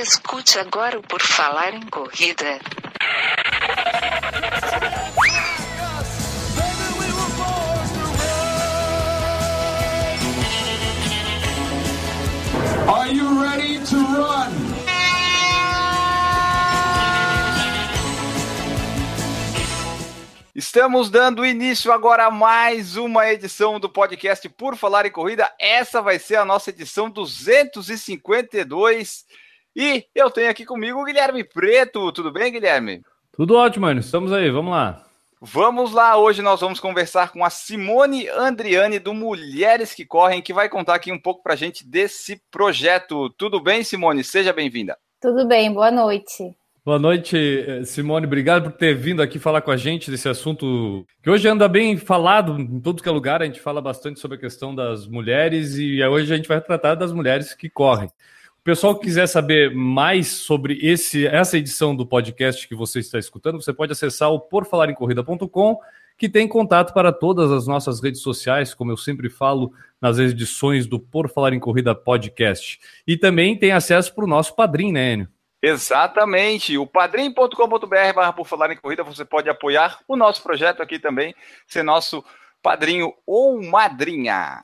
Escute agora o Por Falar em Corrida. Are you ready to run? Estamos dando início agora a mais uma edição do podcast Por Falar em Corrida. Essa vai ser a nossa edição 252. E eu tenho aqui comigo o Guilherme Preto. Tudo bem, Guilherme? Tudo ótimo, mano. Estamos aí, vamos lá. Vamos lá, hoje nós vamos conversar com a Simone Andriani do Mulheres que Correm, que vai contar aqui um pouco pra gente desse projeto. Tudo bem, Simone? Seja bem-vinda. Tudo bem, boa noite. Boa noite, eh, Simone. Obrigado por ter vindo aqui falar com a gente desse assunto que hoje anda bem falado em todo que é lugar. A gente fala bastante sobre a questão das mulheres e hoje a gente vai tratar das mulheres que correm. O pessoal que quiser saber mais sobre esse, essa edição do podcast que você está escutando, você pode acessar o porfalarencorrida.com, que tem contato para todas as nossas redes sociais, como eu sempre falo nas edições do Por Falar em Corrida podcast. E também tem acesso para o nosso padrinho, né, Enio? Exatamente. O padrim.com.br barra por falar em corrida, você pode apoiar o nosso projeto aqui também, ser nosso padrinho ou madrinha.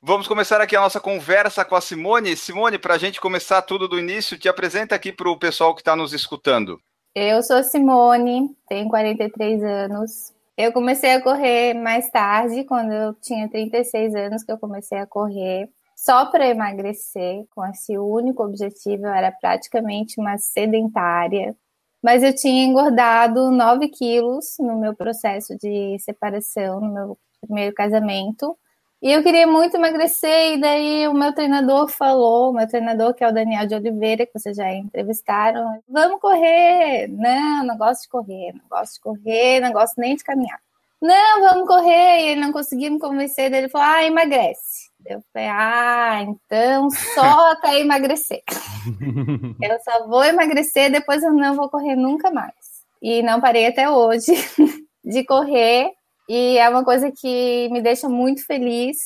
Vamos começar aqui a nossa conversa com a Simone. Simone, para a gente começar tudo do início, te apresenta aqui para o pessoal que está nos escutando. Eu sou Simone, tenho 43 anos. Eu comecei a correr mais tarde, quando eu tinha 36 anos que eu comecei a correr, só para emagrecer, com esse único objetivo. Eu era praticamente uma sedentária, mas eu tinha engordado 9 quilos no meu processo de separação, no meu primeiro casamento. E eu queria muito emagrecer, e daí o meu treinador falou, o meu treinador, que é o Daniel de Oliveira, que vocês já entrevistaram, vamos correr. Não, não gosto de correr, não gosto de correr, não gosto nem de caminhar. Não, vamos correr. E ele não conseguia me convencer, daí ele falou, ah, emagrece. Eu falei, ah, então só até emagrecer. eu só vou emagrecer, depois eu não vou correr nunca mais. E não parei até hoje de correr, e é uma coisa que me deixa muito feliz.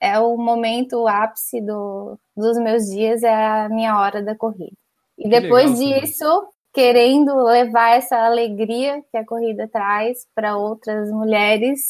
É o momento, o ápice do, dos meus dias, é a minha hora da corrida. E depois legal, disso, querendo levar essa alegria que a corrida traz para outras mulheres,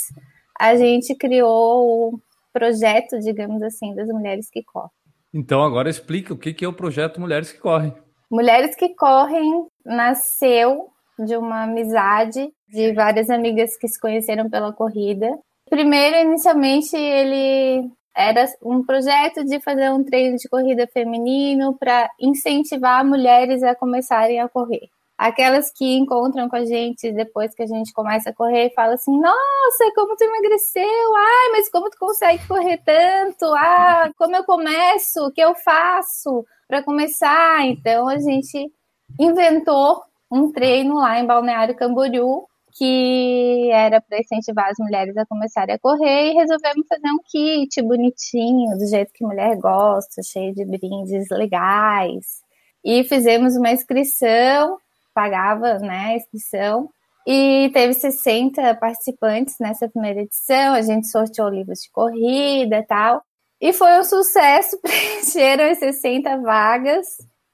a gente criou o projeto, digamos assim, das mulheres que correm. Então, agora explica o que é o projeto Mulheres que Correm. Mulheres que Correm nasceu de uma amizade de várias amigas que se conheceram pela corrida. Primeiro, inicialmente, ele era um projeto de fazer um treino de corrida feminino para incentivar mulheres a começarem a correr. Aquelas que encontram com a gente depois que a gente começa a correr e falam assim: Nossa, como tu emagreceu! Ai, mas como tu consegue correr tanto? Ah, como eu começo? O que eu faço para começar? Então a gente inventou um treino lá em Balneário Camboriú que era para incentivar as mulheres a começarem a correr e resolvemos fazer um kit bonitinho, do jeito que mulher gosta, cheio de brindes legais. E fizemos uma inscrição, pagava né, a inscrição, e teve 60 participantes nessa primeira edição. A gente sorteou livros de corrida e tal. E foi um sucesso, preencheram as 60 vagas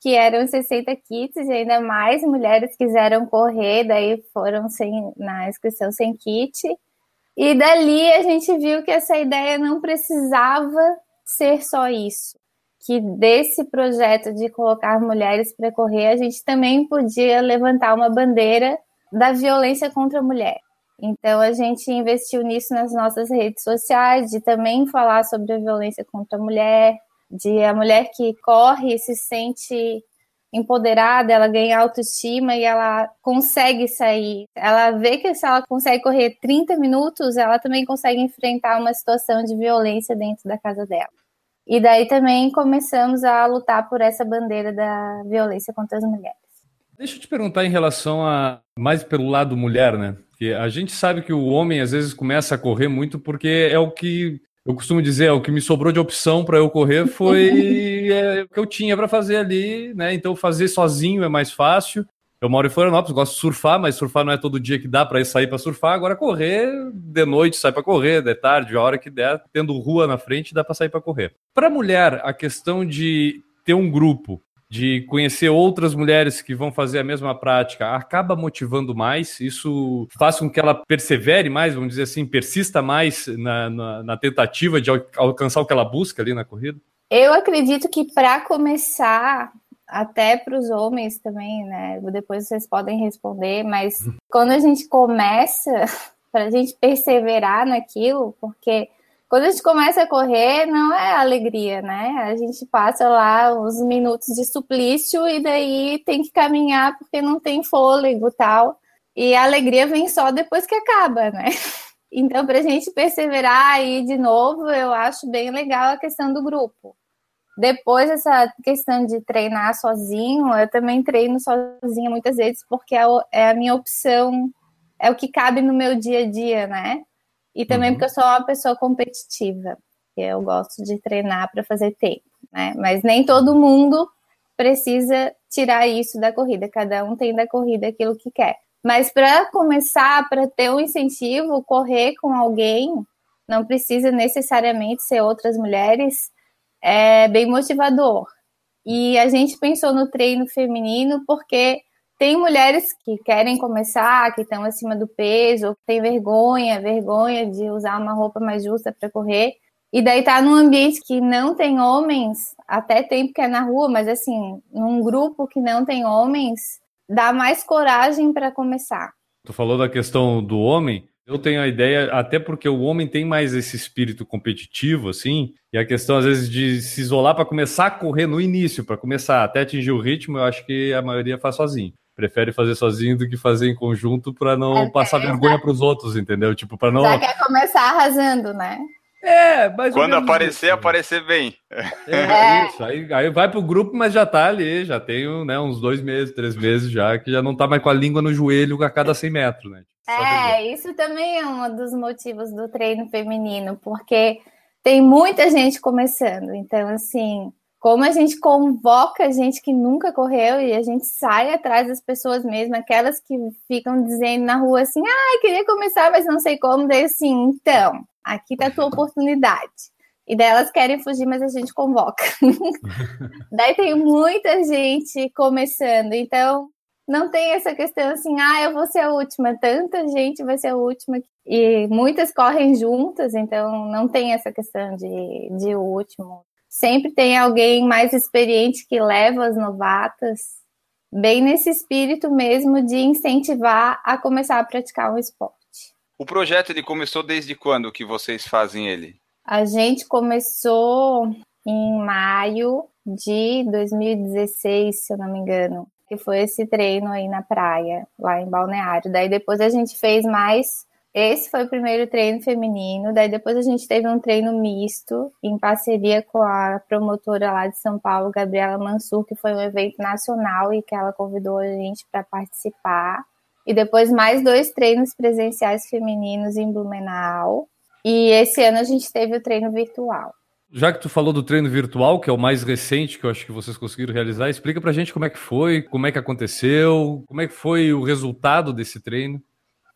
que eram 60 kits e ainda mais mulheres quiseram correr, daí foram sem, na inscrição sem kit. E dali a gente viu que essa ideia não precisava ser só isso. Que desse projeto de colocar mulheres para correr, a gente também podia levantar uma bandeira da violência contra a mulher. Então a gente investiu nisso nas nossas redes sociais, de também falar sobre a violência contra a mulher, de a mulher que corre se sente empoderada, ela ganha autoestima e ela consegue sair. Ela vê que se ela consegue correr 30 minutos, ela também consegue enfrentar uma situação de violência dentro da casa dela. E daí também começamos a lutar por essa bandeira da violência contra as mulheres. Deixa eu te perguntar em relação a mais pelo lado mulher, né? Porque a gente sabe que o homem às vezes começa a correr muito porque é o que eu costumo dizer, o que me sobrou de opção para eu correr foi é, o que eu tinha para fazer ali, né? Então fazer sozinho é mais fácil. Eu moro em Florianópolis, gosto de surfar, mas surfar não é todo dia que dá para sair para surfar. Agora correr de noite sai para correr, de tarde, a hora que der, tendo rua na frente dá para sair para correr. Para mulher, a questão de ter um grupo de conhecer outras mulheres que vão fazer a mesma prática, acaba motivando mais? Isso faz com que ela persevere mais, vamos dizer assim, persista mais na, na, na tentativa de alcançar o que ela busca ali na corrida? Eu acredito que para começar, até para os homens também, né? Depois vocês podem responder, mas quando a gente começa, para a gente perseverar naquilo, porque quando a gente começa a correr, não é alegria, né? A gente passa lá uns minutos de suplício e daí tem que caminhar porque não tem fôlego tal. E a alegria vem só depois que acaba, né? Então, para a gente perseverar aí de novo, eu acho bem legal a questão do grupo. Depois, essa questão de treinar sozinho, eu também treino sozinha muitas vezes, porque é, é a minha opção, é o que cabe no meu dia a dia, né? E também uhum. porque eu sou uma pessoa competitiva. Eu gosto de treinar para fazer tempo, né? Mas nem todo mundo precisa tirar isso da corrida. Cada um tem da corrida aquilo que quer. Mas para começar, para ter um incentivo, correr com alguém, não precisa necessariamente ser outras mulheres, é bem motivador. E a gente pensou no treino feminino porque tem mulheres que querem começar, que estão acima do peso, que têm vergonha, vergonha de usar uma roupa mais justa para correr. E daí tá num ambiente que não tem homens, até tem porque é na rua, mas assim, num grupo que não tem homens, dá mais coragem para começar. Tu falou da questão do homem, eu tenho a ideia, até porque o homem tem mais esse espírito competitivo, assim, e a questão, às vezes, de se isolar para começar a correr no início, para começar até atingir o ritmo, eu acho que a maioria faz sozinho prefere fazer sozinho do que fazer em conjunto para não é, passar é, vergonha para os outros, entendeu? Tipo, para não. Já quer começar arrasando, né? É, mas quando aparecer, isso. aparecer bem. É, é. isso. Aí, aí vai pro grupo, mas já tá ali, já tem né, uns dois meses, três meses já, que já não tá mais com a língua no joelho a cada 100 metros, né? é, isso também é um dos motivos do treino feminino, porque tem muita gente começando, então assim como a gente convoca gente que nunca correu e a gente sai atrás das pessoas mesmo, aquelas que ficam dizendo na rua assim, ah, queria começar, mas não sei como, daí assim, então, aqui tá a tua oportunidade. E daí elas querem fugir, mas a gente convoca. daí tem muita gente começando, então não tem essa questão assim, ah, eu vou ser a última, tanta gente vai ser a última. E muitas correm juntas, então não tem essa questão de, de último sempre tem alguém mais experiente que leva as novatas, bem nesse espírito mesmo de incentivar a começar a praticar um esporte. O projeto ele começou desde quando que vocês fazem ele? A gente começou em maio de 2016, se eu não me engano, que foi esse treino aí na praia, lá em Balneário. Daí depois a gente fez mais esse foi o primeiro treino feminino, daí depois a gente teve um treino misto, em parceria com a promotora lá de São Paulo, Gabriela Mansur, que foi um evento nacional e que ela convidou a gente para participar. E depois mais dois treinos presenciais femininos em Blumenau. E esse ano a gente teve o treino virtual. Já que tu falou do treino virtual, que é o mais recente que eu acho que vocês conseguiram realizar, explica pra gente como é que foi, como é que aconteceu, como é que foi o resultado desse treino.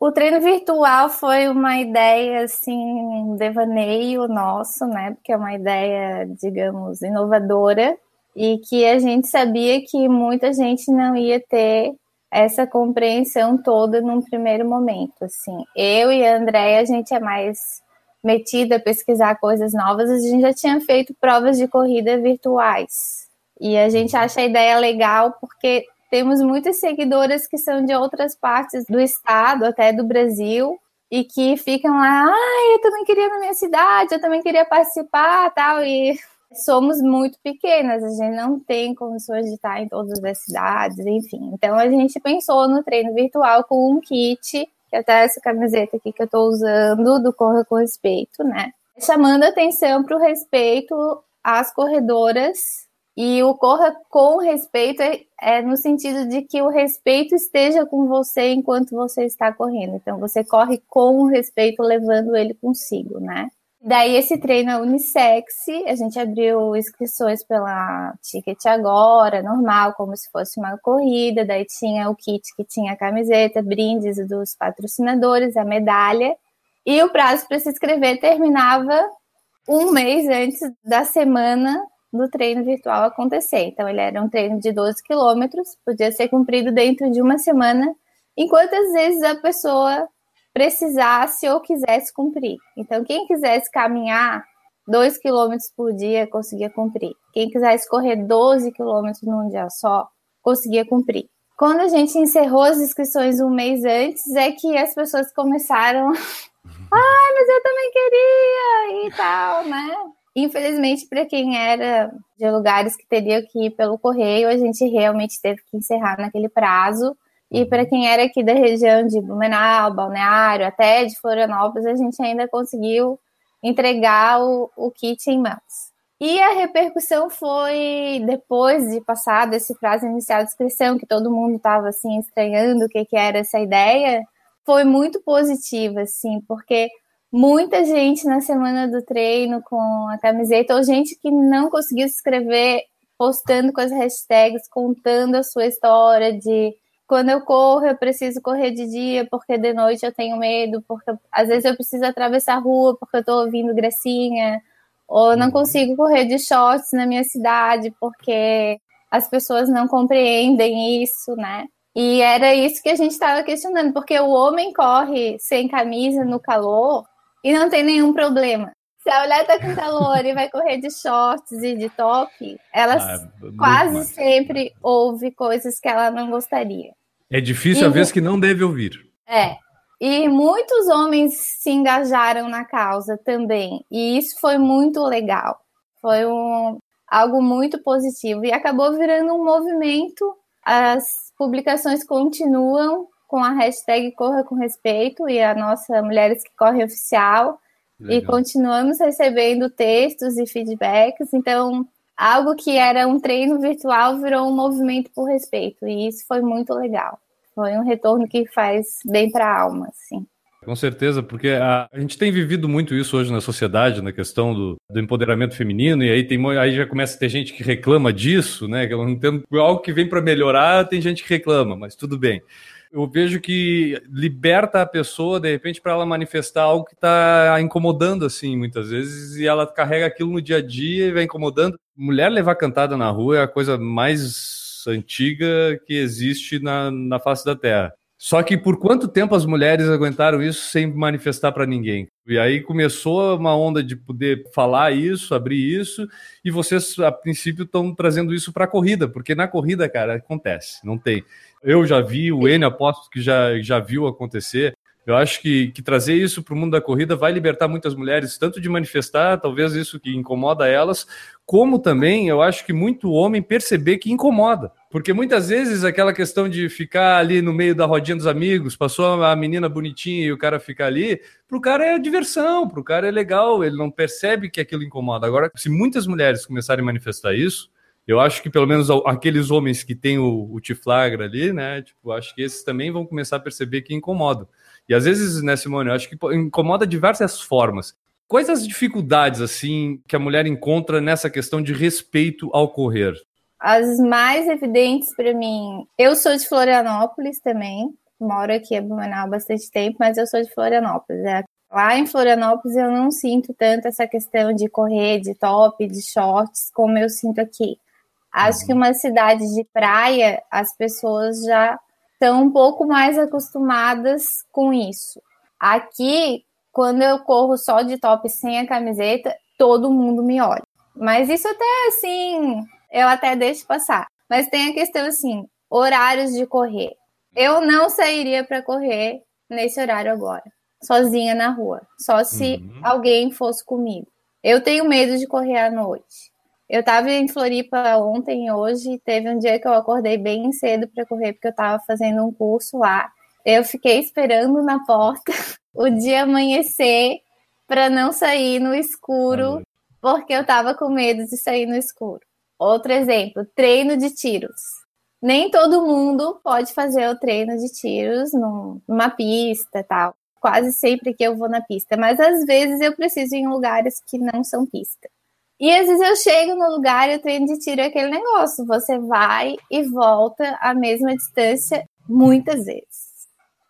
O treino virtual foi uma ideia, assim, um devaneio nosso, né? Porque é uma ideia, digamos, inovadora e que a gente sabia que muita gente não ia ter essa compreensão toda num primeiro momento, assim. Eu e a Andréia, a gente é mais metida a pesquisar coisas novas, a gente já tinha feito provas de corrida virtuais. E a gente acha a ideia legal porque temos muitas seguidoras que são de outras partes do estado, até do Brasil, e que ficam lá, ah, eu também queria na minha cidade, eu também queria participar, tal, e somos muito pequenas, a gente não tem condições de estar em todas as cidades, enfim. Então a gente pensou no treino virtual com um kit, que até essa camiseta aqui que eu estou usando, do Corra com Respeito, né? Chamando atenção para o respeito às corredoras e o corra com respeito é, é, no sentido de que o respeito esteja com você enquanto você está correndo. Então você corre com o respeito, levando ele consigo, né? Daí esse treino é unissex, a gente abriu inscrições pela Ticket Agora, normal, como se fosse uma corrida. Daí tinha o kit que tinha a camiseta, brindes dos patrocinadores, a medalha. E o prazo para se inscrever terminava um mês antes da semana do treino virtual acontecer. Então, ele era um treino de 12 quilômetros, podia ser cumprido dentro de uma semana, enquanto às vezes a pessoa precisasse ou quisesse cumprir. Então, quem quisesse caminhar 2 quilômetros por dia, conseguia cumprir. Quem quisesse correr 12 quilômetros num dia só, conseguia cumprir. Quando a gente encerrou as inscrições um mês antes, é que as pessoas começaram. Ai, mas eu também queria e tal, né? Infelizmente, para quem era de lugares que teria que ir pelo correio, a gente realmente teve que encerrar naquele prazo. E para quem era aqui da região de Blumenau, Balneário, até de Florianópolis, a gente ainda conseguiu entregar o, o kit em mãos. E a repercussão foi depois de passar desse prazo inicial de inscrição, que todo mundo estava assim estranhando o que, que era essa ideia, foi muito positiva, assim, porque muita gente na semana do treino com a camiseta, ou gente que não conseguiu se inscrever, postando com as hashtags, contando a sua história de quando eu corro, eu preciso correr de dia, porque de noite eu tenho medo, porque às vezes eu preciso atravessar a rua porque eu tô ouvindo gracinha, ou não uhum. consigo correr de shorts na minha cidade porque as pessoas não compreendem isso, né? E era isso que a gente estava questionando, porque o homem corre sem camisa no calor e não tem nenhum problema. Se a mulher tá com calor e vai correr de shorts e de top, ela ah, quase mais. sempre ouve coisas que ela não gostaria. É difícil e, a vez que não deve ouvir. É. E muitos homens se engajaram na causa também. E isso foi muito legal. Foi um, algo muito positivo. E acabou virando um movimento. As publicações continuam com a hashtag Corra com Respeito e a nossa Mulheres que Correm Oficial. Legal. E continuamos recebendo textos e feedbacks. Então, algo que era um treino virtual virou um movimento por respeito. E isso foi muito legal. Foi um retorno que faz bem para a alma, assim. Com certeza, porque a, a, gente tem vivido muito isso hoje na sociedade, na questão do, do, empoderamento feminino, e aí, tem, aí já começa a ter gente que reclama disso, né? Que não entendo algo que vem para melhorar, tem gente que reclama, mas tudo bem. Eu vejo que liberta a pessoa, de repente, para ela manifestar algo que está incomodando, assim, muitas vezes, e ela carrega aquilo no dia a dia e vai incomodando. Mulher levar cantada na rua é a coisa mais antiga que existe na, na face da Terra. Só que por quanto tempo as mulheres aguentaram isso sem manifestar para ninguém? E aí começou uma onda de poder falar isso, abrir isso, e vocês, a princípio, estão trazendo isso para a corrida, porque na corrida, cara, acontece, não tem. Eu já vi, o N aposto que já, já viu acontecer. Eu acho que, que trazer isso para o mundo da corrida vai libertar muitas mulheres, tanto de manifestar, talvez isso que incomoda elas, como também eu acho que muito homem perceber que incomoda. Porque muitas vezes aquela questão de ficar ali no meio da rodinha dos amigos, passou a menina bonitinha e o cara fica ali, pro cara é diversão, pro cara é legal, ele não percebe que aquilo incomoda. Agora, se muitas mulheres começarem a manifestar isso, eu acho que pelo menos aqueles homens que têm o, o tiflagra ali, né? Tipo, acho que esses também vão começar a perceber que incomoda. E às vezes, né, Simone, eu acho que incomoda diversas formas. Quais as dificuldades, assim, que a mulher encontra nessa questão de respeito ao correr? As mais evidentes para mim, eu sou de Florianópolis também, moro aqui em Blumenau há bastante tempo, mas eu sou de Florianópolis. É. Lá em Florianópolis eu não sinto tanto essa questão de correr de top, de shorts, como eu sinto aqui. Acho que uhum. uma cidade de praia, as pessoas já estão um pouco mais acostumadas com isso. Aqui, quando eu corro só de top sem a camiseta, todo mundo me olha. Mas isso até assim, eu até deixo passar. Mas tem a questão assim, horários de correr. Eu não sairia para correr nesse horário agora, sozinha na rua, só se uhum. alguém fosse comigo. Eu tenho medo de correr à noite. Eu estava em Floripa ontem e hoje, teve um dia que eu acordei bem cedo para correr, porque eu estava fazendo um curso lá. Eu fiquei esperando na porta o dia amanhecer para não sair no escuro, porque eu estava com medo de sair no escuro. Outro exemplo, treino de tiros. Nem todo mundo pode fazer o treino de tiros numa pista tal. Quase sempre que eu vou na pista, mas às vezes eu preciso ir em lugares que não são pista. E às vezes eu chego no lugar e o treino de tiro é aquele negócio. Você vai e volta a mesma distância muitas vezes.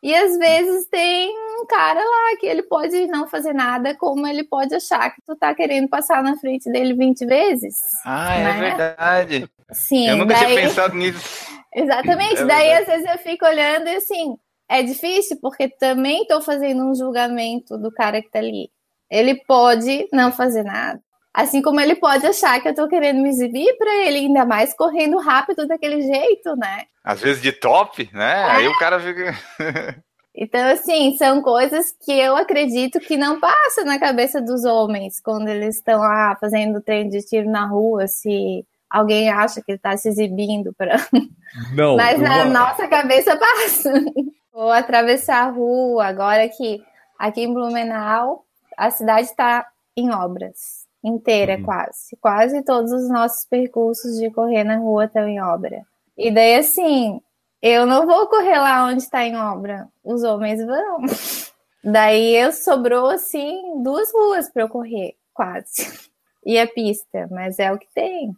E às vezes tem um cara lá que ele pode não fazer nada, como ele pode achar que tu tá querendo passar na frente dele 20 vezes. Ah, é né? verdade. Sim, Eu nunca daí... tinha pensado nisso. Exatamente. É Daí, às vezes, eu fico olhando e assim, é difícil, porque também estou fazendo um julgamento do cara que tá ali. Ele pode não fazer nada. Assim como ele pode achar que eu tô querendo me exibir para ele, ainda mais correndo rápido daquele jeito, né? Às vezes de top, né? Aí o cara fica. Então, assim, são coisas que eu acredito que não passa na cabeça dos homens quando eles estão lá fazendo treino de tiro na rua, se alguém acha que ele tá se exibindo para Não. Mas na vou- nossa cabeça passa. Vou atravessar a rua, agora que aqui em Blumenau a cidade está em obras, inteira Uhum. quase. Quase todos os nossos percursos de correr na rua estão em obra. E daí assim, eu não vou correr lá onde está em obra, os homens vão. Daí eu sobrou assim duas ruas para eu correr, quase. E a pista, mas é o que tem.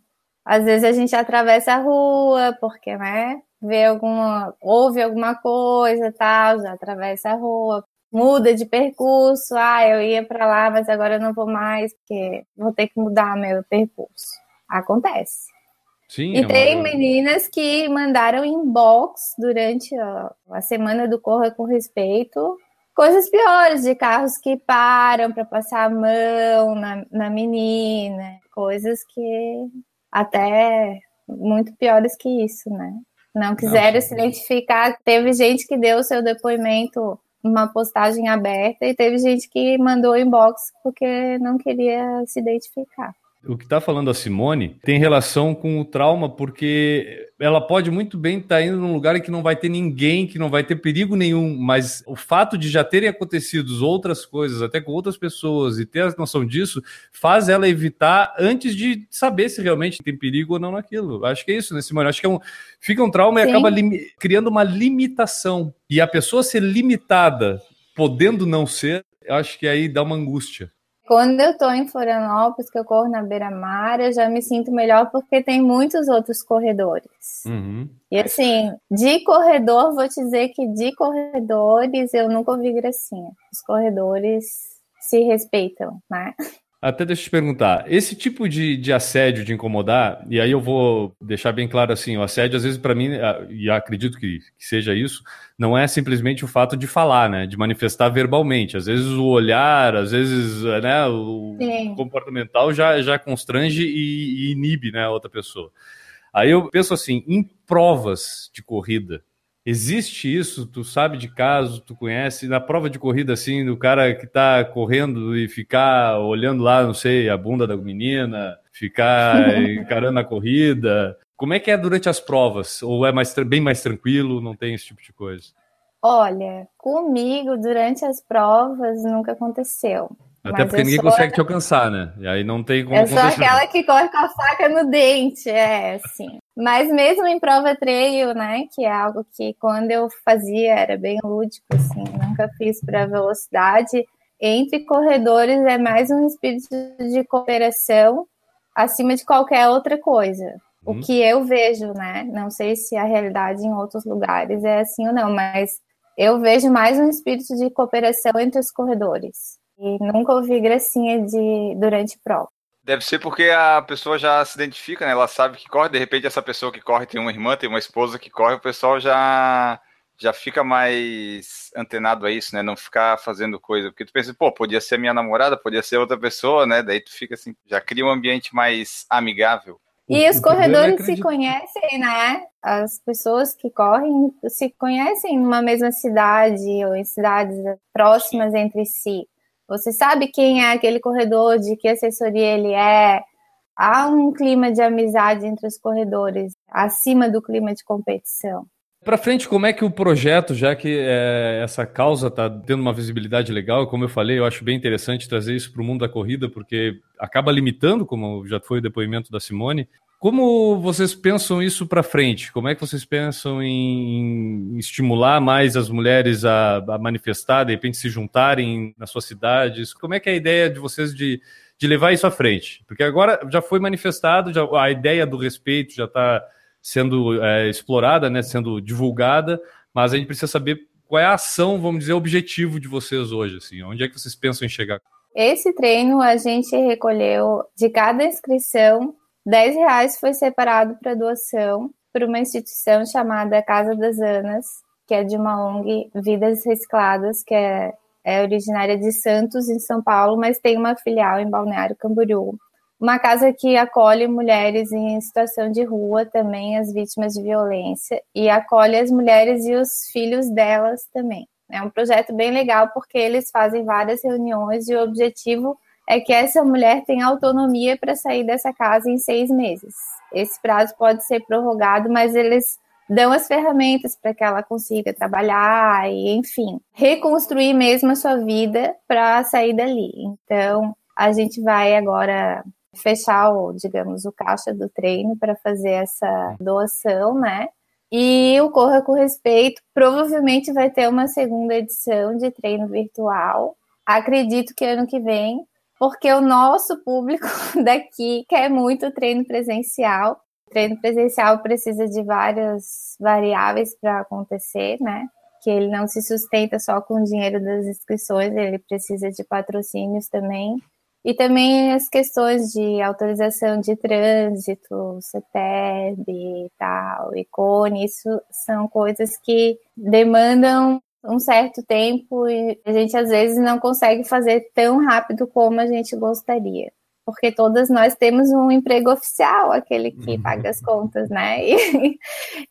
Às vezes a gente atravessa a rua, porque, né, vê alguma, ouve alguma coisa, tal, já atravessa a rua, muda de percurso, ah, eu ia para lá, mas agora eu não vou mais, porque vou ter que mudar meu percurso. Acontece. Sim, E é uma- tem meninas que mandaram inbox durante a, a semana do Corra com Respeito coisas piores, de carros que param para passar a mão na, na menina, coisas que até muito piores que isso, né? Não quiseram Não, se identificar. Teve gente que deu o seu depoimento numa postagem aberta e teve gente que mandou inbox porque não queria se identificar. O que está falando a Simone tem relação com o trauma, porque ela pode muito bem estar indo num lugar em que não vai ter ninguém, que não vai ter perigo nenhum, mas o fato de já terem acontecido outras coisas, até com outras pessoas, e ter a noção disso, faz ela evitar antes de saber se realmente tem perigo ou não naquilo. Acho que é isso, né, Simone? Acho que é um, fica um trauma e Sim. acaba limi- criando uma limitação. E a pessoa ser limitada, podendo não ser, eu acho que aí dá uma angústia. Quando eu tô em Florianópolis, que eu corro na beira-mar, eu já me sinto melhor porque tem muitos outros corredores. Uhum. E assim, de corredor, vou te dizer que de corredores eu nunca ouvi gracinha. Os corredores se respeitam, né? Até deixa eu te perguntar, esse tipo de, de assédio, de incomodar, e aí eu vou deixar bem claro assim, o assédio às vezes para mim, e acredito que, que seja isso, não é simplesmente o fato de falar, né, de manifestar verbalmente, às vezes o olhar, às vezes, né, o Sim. comportamental já, já constrange e, e inibe, né, a outra pessoa. Aí eu penso assim, em provas de corrida, Existe isso? Tu sabe de caso, tu conhece? Na prova de corrida, assim, do cara que tá correndo e ficar olhando lá, não sei, a bunda da menina, ficar encarando a corrida. Como é que é durante as provas? Ou é mais, bem mais tranquilo, não tem esse tipo de coisa? Olha, comigo durante as provas nunca aconteceu. Até Mas porque ninguém consegue te alcançar, né? E aí não tem como Eu sou acontecer. aquela que corre com a faca no dente, é assim. Mas mesmo em prova trail, né, que é algo que quando eu fazia era bem lúdico, assim, nunca fiz para velocidade. Entre corredores é mais um espírito de cooperação acima de qualquer outra coisa. Uhum. O que eu vejo, né? Não sei se a realidade em outros lugares é assim ou não, mas eu vejo mais um espírito de cooperação entre os corredores. E nunca ouvi gracinha de durante prova. Deve ser porque a pessoa já se identifica, né? Ela sabe que corre, de repente essa pessoa que corre tem uma irmã, tem uma esposa que corre, o pessoal já já fica mais antenado a isso, né? Não ficar fazendo coisa, porque tu pensa, pô, podia ser minha namorada, podia ser outra pessoa, né? Daí tu fica assim, já cria um ambiente mais amigável. E O- os o é corredores se conhecem, né? As pessoas que correm se conhecem numa mesma cidade ou em cidades próximas entre si. Você sabe quem é aquele corredor, de que assessoria ele é. Há um clima de amizade entre os corredores, acima do clima de competição. Para frente, como é que o projeto, já que é, essa causa está tendo uma visibilidade legal, como eu falei, eu acho bem interessante trazer isso para o mundo da corrida, porque acaba limitando, como já foi o depoimento da Simone. Como vocês pensam isso para frente? Como é que vocês pensam em, estimular mais as mulheres a, a manifestar, de repente se juntarem nas suas cidades? Como é que é a ideia de vocês de, de levar isso à frente? Porque agora já foi manifestado, já, a ideia do respeito já está sendo é, explorada, né, sendo divulgada, mas a gente precisa saber qual é a ação, vamos dizer, objetivo de vocês hoje? Assim? Onde é que vocês pensam em chegar? Esse treino a gente recolheu de cada inscrição, 10 reais foi separado para doação para uma instituição chamada Casa das Anas, que é de uma ONG Vidas Recicladas, que é, é originária de Santos, em São Paulo, mas tem uma filial em Balneário Camboriú. Uma casa que acolhe mulheres em situação de rua, também as vítimas de violência, e acolhe as mulheres e os filhos delas também. É um projeto bem legal porque eles fazem várias reuniões e o objetivo é que essa mulher tenha autonomia para sair dessa casa em seis meses. Esse prazo pode ser prorrogado, mas eles dão as ferramentas para que ela consiga trabalhar e, enfim, reconstruir mesmo a sua vida para sair dali. Então, a gente vai agora fechar o, digamos, o caixa do treino para fazer essa doação, né? E o Corra com Respeito provavelmente vai ter uma segunda edição de treino virtual. Acredito que ano que vem, porque o nosso público daqui quer muito treino presencial. O treino presencial precisa de várias variáveis para acontecer, né? Que ele não se sustenta só com o dinheiro das inscrições, ele precisa de patrocínios também. E também as questões de autorização de trânsito, CETEB e tal, ICONE, isso são coisas que demandam um certo tempo e a gente às vezes não consegue fazer tão rápido como a gente gostaria. Porque todas nós temos um emprego oficial, aquele que uhum. paga as contas, né? E,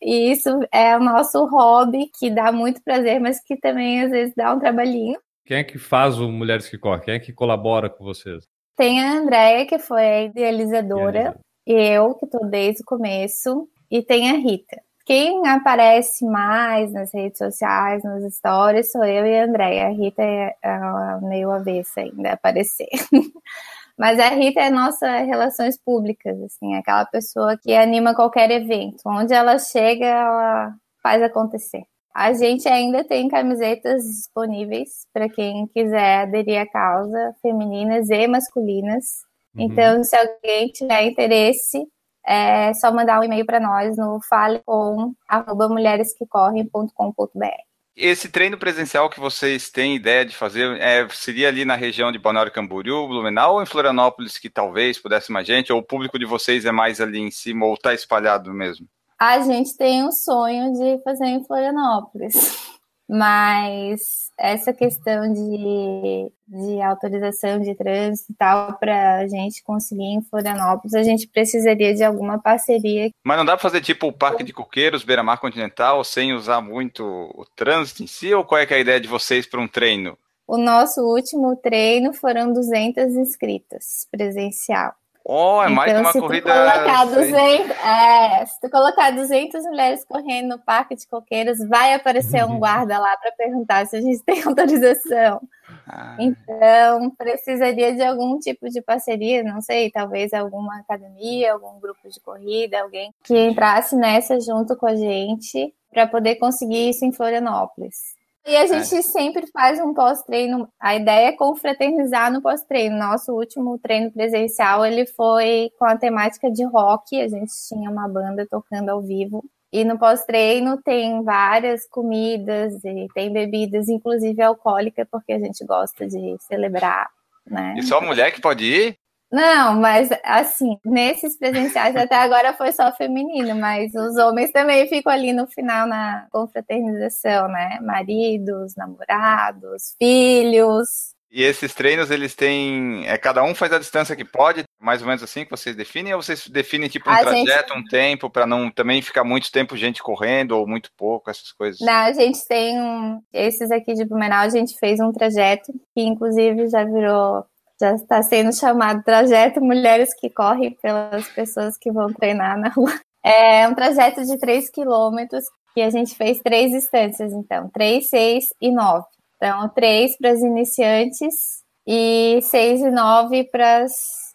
e isso é o nosso hobby, que dá muito prazer, mas que também às vezes dá um trabalhinho. Quem é que faz o Mulheres que Correm? Quem é que colabora com vocês? Tem a Andréia, que foi a idealizadora, e eu, que estou desde o começo, e tem a Rita. Quem aparece mais nas redes sociais, nas histórias, sou eu e a Andréia. A Rita é, é meio avessa ainda aparecer. Mas a Rita é nossa relações públicas, assim, aquela pessoa que anima qualquer evento. Onde ela chega, ela faz acontecer. A gente ainda tem camisetas disponíveis para quem quiser aderir à causa, femininas e masculinas. Uhum. Então, se alguém tiver interesse, é só mandar um e-mail para nós no falecom@mulheresquecorrem.com.br. Esse treino presencial que vocês têm ideia de fazer é, seria ali na região de Balneário Camboriú, Blumenau ou em Florianópolis que talvez pudesse mais gente? Ou o público de vocês é mais ali em cima ou está espalhado mesmo? A gente tem um sonho de fazer em Florianópolis, mas essa questão de, de autorização de trânsito e tal, para a gente conseguir em Florianópolis, a gente precisaria de alguma parceria. Mas não dá para fazer tipo o Parque de Coqueiros, Beira-Mar Continental, sem usar muito o trânsito em si? Ou qual é, é a ideia de vocês para um treino? O nosso último treino foram 200 inscritas presencial. Oh, é mais então, uma se corrida. Tu colocar 200, é, se tu colocar 200 mulheres correndo no parque de coqueiros, vai aparecer um guarda lá para perguntar se a gente tem autorização. Ah. Então, precisaria de algum tipo de parceria, não sei, talvez alguma academia, algum grupo de corrida, alguém que entrasse nessa junto com a gente para poder conseguir isso em Florianópolis. E a gente é. sempre faz um pós-treino. A ideia é confraternizar no pós-treino. Nosso último treino presencial ele foi com a temática de rock. A gente tinha uma banda tocando ao vivo. E no pós-treino tem várias comidas e tem bebidas, inclusive alcoólica, porque a gente gosta de celebrar. Né? E só mulher que pode ir? Não, mas assim, nesses presenciais até agora foi só feminino, mas os homens também ficam ali no final na confraternização, né? Maridos, namorados, filhos. E esses treinos, eles têm. É, cada um faz a distância que pode, mais ou menos assim que vocês definem, ou vocês definem tipo um a trajeto, gente... um tempo, para não também ficar muito tempo gente correndo, ou muito pouco, essas coisas? Não, a gente tem um. Esses aqui de Blumenau, a gente fez um trajeto, que inclusive já virou já está sendo chamado Trajeto Mulheres que Correm pelas pessoas que vão treinar na rua. É um trajeto de 3 quilômetros que a gente fez três distâncias, então, 3, 6 e 9. Então, 3 para as iniciantes e 6 e 9 para as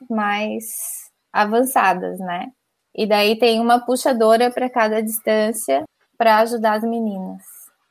mais avançadas, né? E daí tem uma puxadora para cada distância para ajudar as meninas.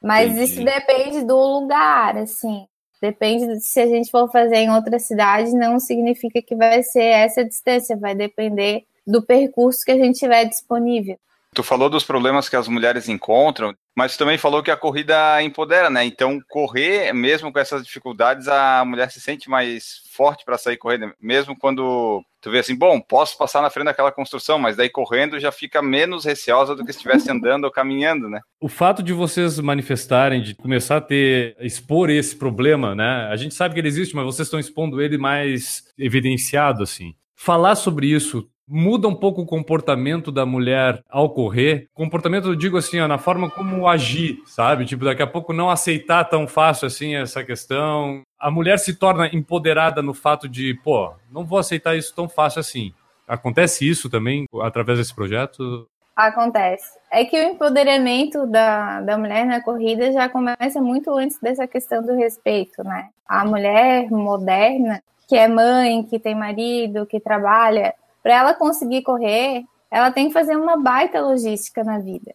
Mas Entendi. isso depende do lugar, assim. Depende de se a gente for fazer em outra cidade, não significa que vai ser essa distância, vai depender do percurso que a gente tiver disponível. Tu falou dos problemas que as mulheres encontram, mas também falou que a corrida empodera, né? Então, correr, mesmo com essas dificuldades, a mulher se sente mais forte para sair correndo, mesmo quando tu vê assim, bom, posso passar na frente daquela construção, mas daí correndo já fica menos receosa do que se estivesse andando ou caminhando, né? O fato de vocês manifestarem, de começar a ter, expor esse problema, né? A gente sabe que ele existe, mas vocês estão expondo ele mais evidenciado, assim. Falar sobre isso muda um pouco o comportamento da mulher ao correr. Comportamento, eu digo assim, ó, na forma como agir, sabe? Tipo, daqui a pouco não aceitar tão fácil assim essa questão. A mulher se torna empoderada no fato de, pô, não vou aceitar isso tão fácil assim. Acontece isso também através desse projeto? Acontece. É que o empoderamento da, da mulher na corrida já começa muito antes dessa questão do respeito, né? A mulher moderna, que é mãe, que tem marido, que trabalha, para ela conseguir correr, ela tem que fazer uma baita logística na vida.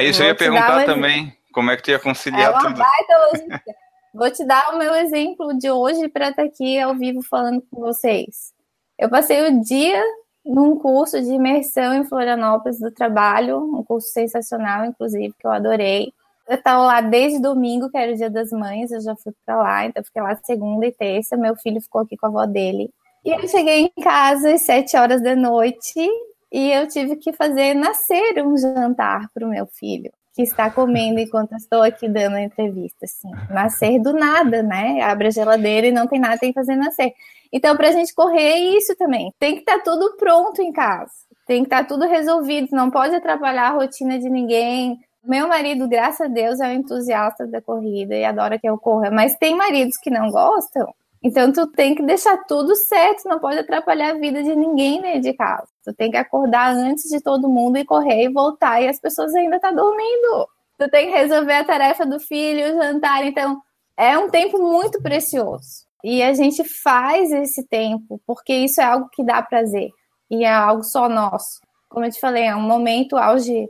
Isso eu ia perguntar também. Como é que tu ia conciliar é uma tudo? Baita logística. Vou te dar o meu exemplo de hoje para estar tá aqui ao vivo falando com vocês. Eu passei o dia num curso de imersão em Florianópolis do trabalho, um curso sensacional, inclusive, que eu adorei. Eu estava lá desde domingo, que era o dia das mães, eu já fui para lá, então fiquei lá segunda e terça. Meu filho ficou aqui com a avó dele. E eu cheguei em casa às sete horas da noite e eu tive que fazer nascer um jantar para o meu filho, que está comendo enquanto estou aqui dando a entrevista. Assim. Nascer do nada, né? Abre a geladeira e não tem nada, tem que fazer nascer. Então, para a gente correr é isso também. Tem que estar tá tudo pronto em casa. Tem que estar tá tudo resolvido. Não pode atrapalhar a rotina de ninguém. Meu marido, graças a Deus, é um entusiasta da corrida e adora que eu corra. Mas tem maridos que não gostam então tu tem que deixar tudo certo, não pode atrapalhar a vida de ninguém né, de casa. Tu tem que acordar antes de todo mundo e correr e voltar e as pessoas ainda estão tá dormindo. Tu tem que resolver a tarefa do filho, o jantar, então é um tempo muito precioso. E a gente faz esse tempo porque isso é algo que dá prazer e é algo só nosso. Como eu te falei, é um momento auge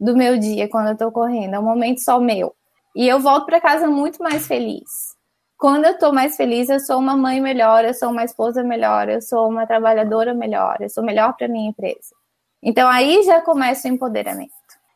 do meu dia quando eu tô correndo, é um momento só meu. E eu volto para casa muito mais feliz quando eu estou mais feliz, eu sou uma mãe melhor, eu sou uma esposa melhor, eu sou uma trabalhadora melhor, eu sou melhor para minha empresa. Então aí já começa o empoderamento.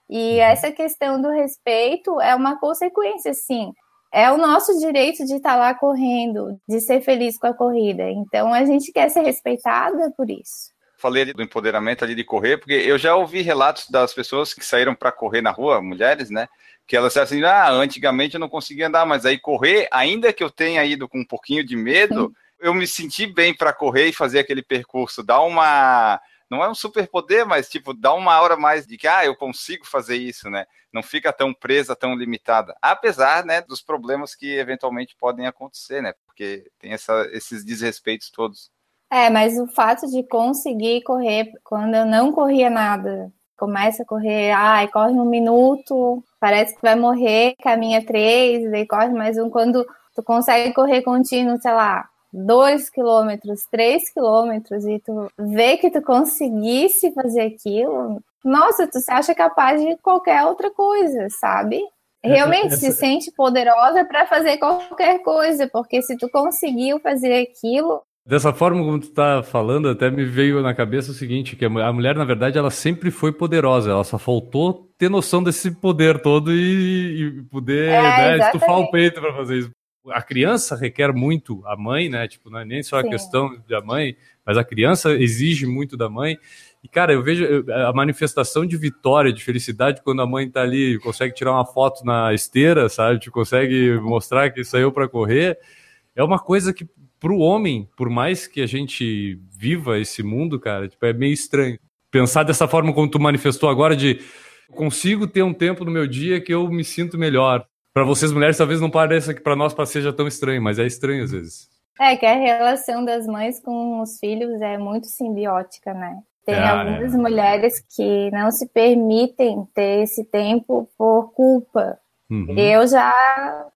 E essa questão do respeito é uma consequência, sim. É o nosso direito de estar tá lá correndo, de ser feliz com a corrida. Então a gente quer ser respeitada por isso falei do empoderamento ali de correr, porque eu já ouvi relatos das pessoas que saíram para correr na rua, mulheres, né? Que ela disse assim, ah, antigamente eu não conseguia andar, mas aí correr, ainda que eu tenha ido com um pouquinho de medo, Sim. eu me senti bem para correr e fazer aquele percurso, dá uma não é um superpoder, mas tipo, dá uma hora mais de que ah, eu consigo fazer isso, né? Não fica tão presa, tão limitada. Apesar, né, dos problemas que eventualmente podem acontecer, né? Porque tem essa, esses desrespeitos todos. É, mas o fato de conseguir correr quando eu não corria nada, começa a correr, ai, corre um minuto, parece que vai morrer, caminha três, daí corre mais um. Quando tu consegue correr contínuo, sei lá, dois quilômetros, três quilômetros, e tu vê que tu conseguisse fazer aquilo, nossa, tu se acha capaz de qualquer outra coisa, sabe? Realmente se sente poderosa para fazer qualquer coisa, porque se tu conseguiu fazer aquilo, Dessa forma como tu tá falando, até me veio na cabeça o seguinte, que a mulher, na verdade, ela sempre foi poderosa, ela só faltou ter noção desse poder todo e, e poder é, né, estufar o peito para fazer isso. A criança requer muito a mãe, né? Tipo, não é nem só a Sim. questão da mãe, mas a criança exige muito da mãe. E, cara, eu vejo a manifestação de vitória, de felicidade, quando a mãe tá ali, consegue tirar uma foto na esteira, sabe? Tipo, consegue mostrar que saiu para correr. É uma coisa que para o homem, por mais que a gente viva esse mundo, cara, tipo, é meio estranho. Pensar dessa forma como tu manifestou agora, de consigo ter um tempo no meu dia que eu me sinto melhor. Para vocês mulheres, talvez não pareça que para nós seja tão estranho, mas é estranho às vezes. É que a relação das mães com os filhos é muito simbiótica, né? Tem é, algumas é. mulheres que não se permitem ter esse tempo por culpa, Uhum. Eu já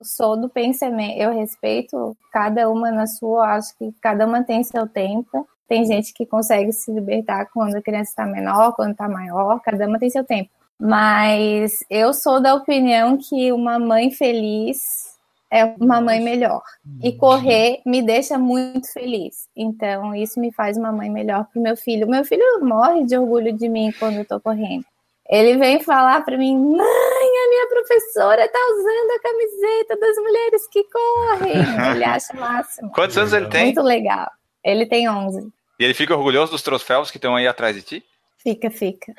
sou do pensamento, eu respeito cada uma na sua, acho que cada uma tem seu tempo. Tem gente que consegue se libertar quando a criança está menor, quando está maior, cada uma tem seu tempo. Mas eu sou da opinião que uma mãe feliz é uma mãe melhor. E uhum. correr me deixa muito feliz. Então, isso me faz uma mãe melhor para o meu filho. Meu filho morre de orgulho de mim quando eu estou correndo. Ele vem falar para mim, mãe, a professora tá usando a camiseta das mulheres que correm. Ele acha o máximo. Quantos anos ele tem? Muito legal. Ele tem 11. E ele fica orgulhoso dos troféus que estão aí atrás de ti? Fica, fica.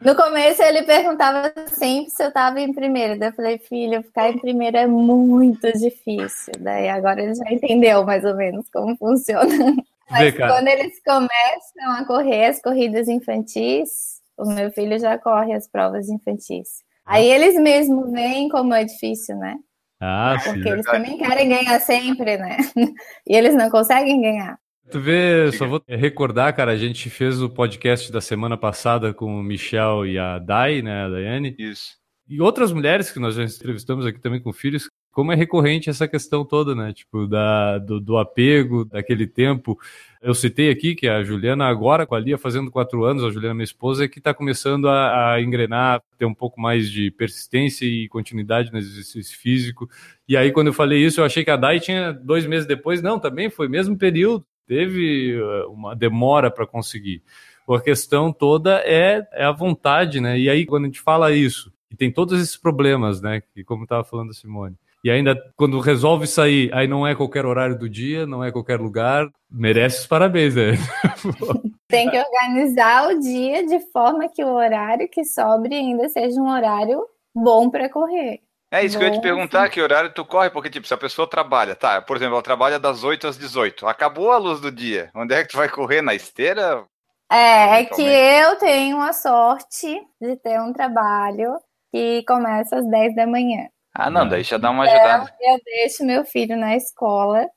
No começo ele perguntava sempre se eu estava em primeiro. Daí eu falei, filho, ficar em primeiro é muito difícil. Daí agora ele já entendeu mais ou menos como funciona. Mas Vê, quando eles começam a correr as corridas infantis, o meu filho já corre as provas infantis. Aí eles mesmos veem como é difícil, né? Ah, sim. Porque eles também querem ganhar sempre, né? E eles não conseguem ganhar. Tu vê, só vou recordar, cara, a gente fez o podcast da semana passada com o Michel e a Dai, né, a Daiane, Isso. e outras mulheres que nós já entrevistamos aqui também com filhos, como é recorrente essa questão toda, né, tipo, da, do, do apego, daquele tempo. Eu citei aqui que a Juliana agora, com a Lia fazendo quatro anos, a Juliana, minha esposa, é que está começando a, a engrenar, ter um pouco mais de persistência e continuidade no exercício físico. E aí, quando eu falei isso, eu achei que a Dai tinha dois meses depois. Não, também foi mesmo período teve uh, uma demora para conseguir. A questão toda é, é a vontade, né? E aí, quando a gente fala isso, e tem todos esses problemas, né? Que, como estava falando a Simone. E ainda, quando resolve sair, aí não é qualquer horário do dia, não é qualquer lugar, merece os parabéns, né? Tem que organizar o dia de forma que o horário que sobre ainda seja um horário bom para correr. É isso que eu ia te Bom, perguntar, que horário tu corre, porque, tipo, se a pessoa trabalha, tá, por exemplo, ela trabalha das 8 às 18, acabou a luz do dia, onde é que tu vai correr? Na esteira? É, é que eu tenho a sorte de ter um trabalho que começa às 10 da manhã. Ah, não, daí já dá uma Então, ajudada. eu deixo meu filho na escola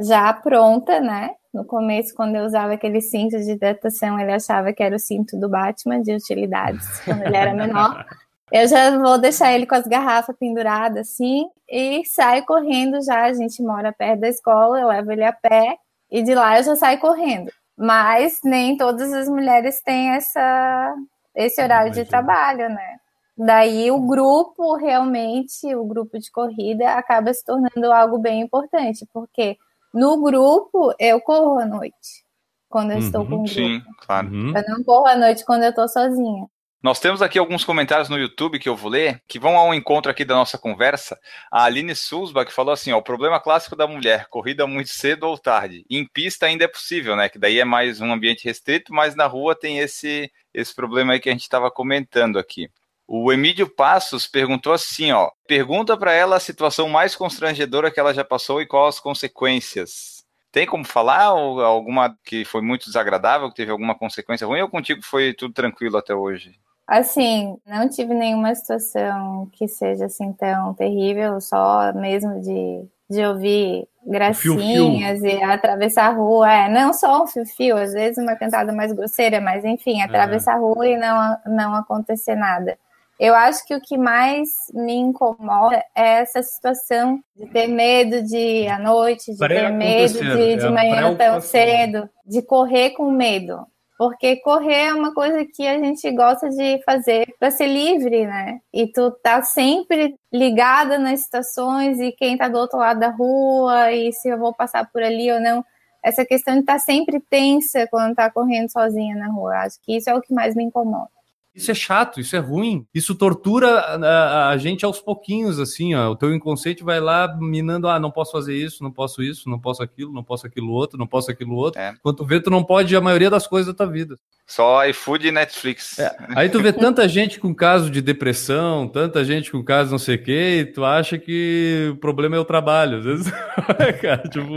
já pronta, né? No começo, quando eu usava aquele cinto de hidratação, ele achava que era o cinto do Batman de utilidades, quando ele era menor. Eu já vou deixar ele com as garrafas penduradas assim e saio correndo já. A gente mora perto da escola, eu levo ele a pé e de lá eu já saio correndo. Mas nem todas as mulheres têm essa, esse horário de trabalho, né? Daí o grupo realmente, o grupo de corrida, acaba se tornando algo bem importante, porque no grupo eu corro à noite, quando eu estou Uhum, com o grupo. Sim, claro. Uhum. Eu não corro à noite quando eu estou sozinha. Nós temos aqui alguns comentários no YouTube que eu vou ler, que vão ao encontro aqui da nossa conversa. A Aline Sulzbach falou assim: ó, o problema clássico da mulher, corrida muito cedo ou tarde. Em pista ainda é possível, né? Que daí é mais um ambiente restrito, mas na rua tem esse, esse problema aí que a gente estava comentando aqui. O Emílio Passos perguntou assim, ó, pergunta para ela a situação mais constrangedora que ela já passou e quais as consequências. Tem como falar ou alguma que foi muito desagradável, que teve alguma consequência ruim ou contigo foi tudo tranquilo até hoje? Assim, não tive nenhuma situação que seja assim tão terrível, só mesmo de, de ouvir gracinhas e atravessar a rua. É, não só um fio-fio, às vezes uma cantada mais grosseira, mas enfim, atravessar a rua e não, não acontecer nada. Eu acho que o que mais me incomoda é essa situação de ter medo de à noite, de ter medo de, é de manhã tão cedo, de correr com medo. Porque correr é uma coisa que a gente gosta de fazer para ser livre, né? E tu tá sempre ligada nas situações e quem tá do outro lado da rua e se eu vou passar por ali ou não. Essa questão de estar tá sempre tensa quando tá correndo sozinha na rua. Acho que isso é o que mais me incomoda. Isso é chato, isso é ruim. Isso tortura a, a, gente aos pouquinhos, assim, ó. O teu inconsciente vai lá minando, ah, não posso fazer isso, não posso isso, não posso aquilo, não posso aquilo outro, não posso aquilo outro. É. Quando tu vê, tu não pode a maioria das coisas da tua vida. Só iFood e Netflix. É. Aí tu vê tanta gente com caso de depressão, tanta gente com caso não sei o quê, e tu acha que o problema é o trabalho. Às vezes, cara, tipo,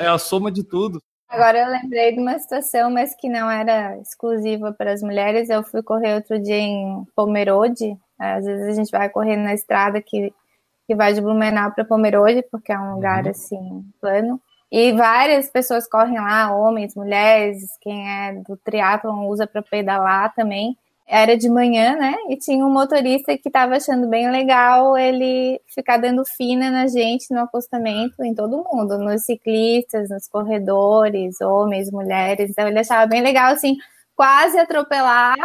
é, é a soma de tudo. Agora eu lembrei de uma situação, mas que não era exclusiva para as mulheres. Eu fui correr outro dia em Pomerode. Às vezes a gente vai correr na estrada que, que vai de Blumenau para Pomerode, porque é um lugar assim plano. E várias pessoas correm lá, homens, mulheres, quem é do triatlon usa para pedalar também. Era de manhã, né? E tinha um motorista que estava achando bem legal ele ficar dando fina na gente no acostamento, em todo mundo, nos ciclistas, nos corredores, homens, mulheres. Então ele achava bem legal, assim, quase atropelar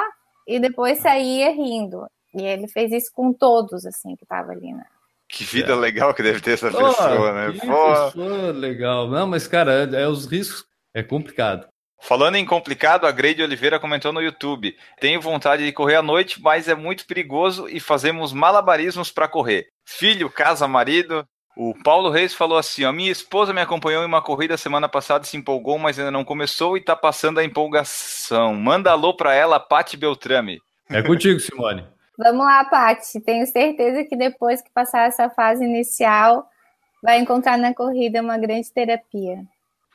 e depois saía rindo. E ele fez isso com todos, assim, que estavam ali, né? Que vida é. legal que deve ter essa pessoa, né? Que Pô. pessoa legal. Não, mas, cara, é, é os riscos. É complicado. Falando em complicado, a Grade Oliveira comentou no YouTube: Tenho vontade de correr à noite, mas é muito perigoso e fazemos malabarismos para correr. Filho, casa, marido. O Paulo Reis falou assim: ó, minha esposa me acompanhou em uma corrida semana passada e se empolgou, mas ainda não começou e tá passando a empolgação. Manda alô pra ela, Pati Beltrame. É contigo, Simone. Vamos lá, Paty. Tenho certeza que depois que passar essa fase inicial, vai encontrar na corrida uma grande terapia.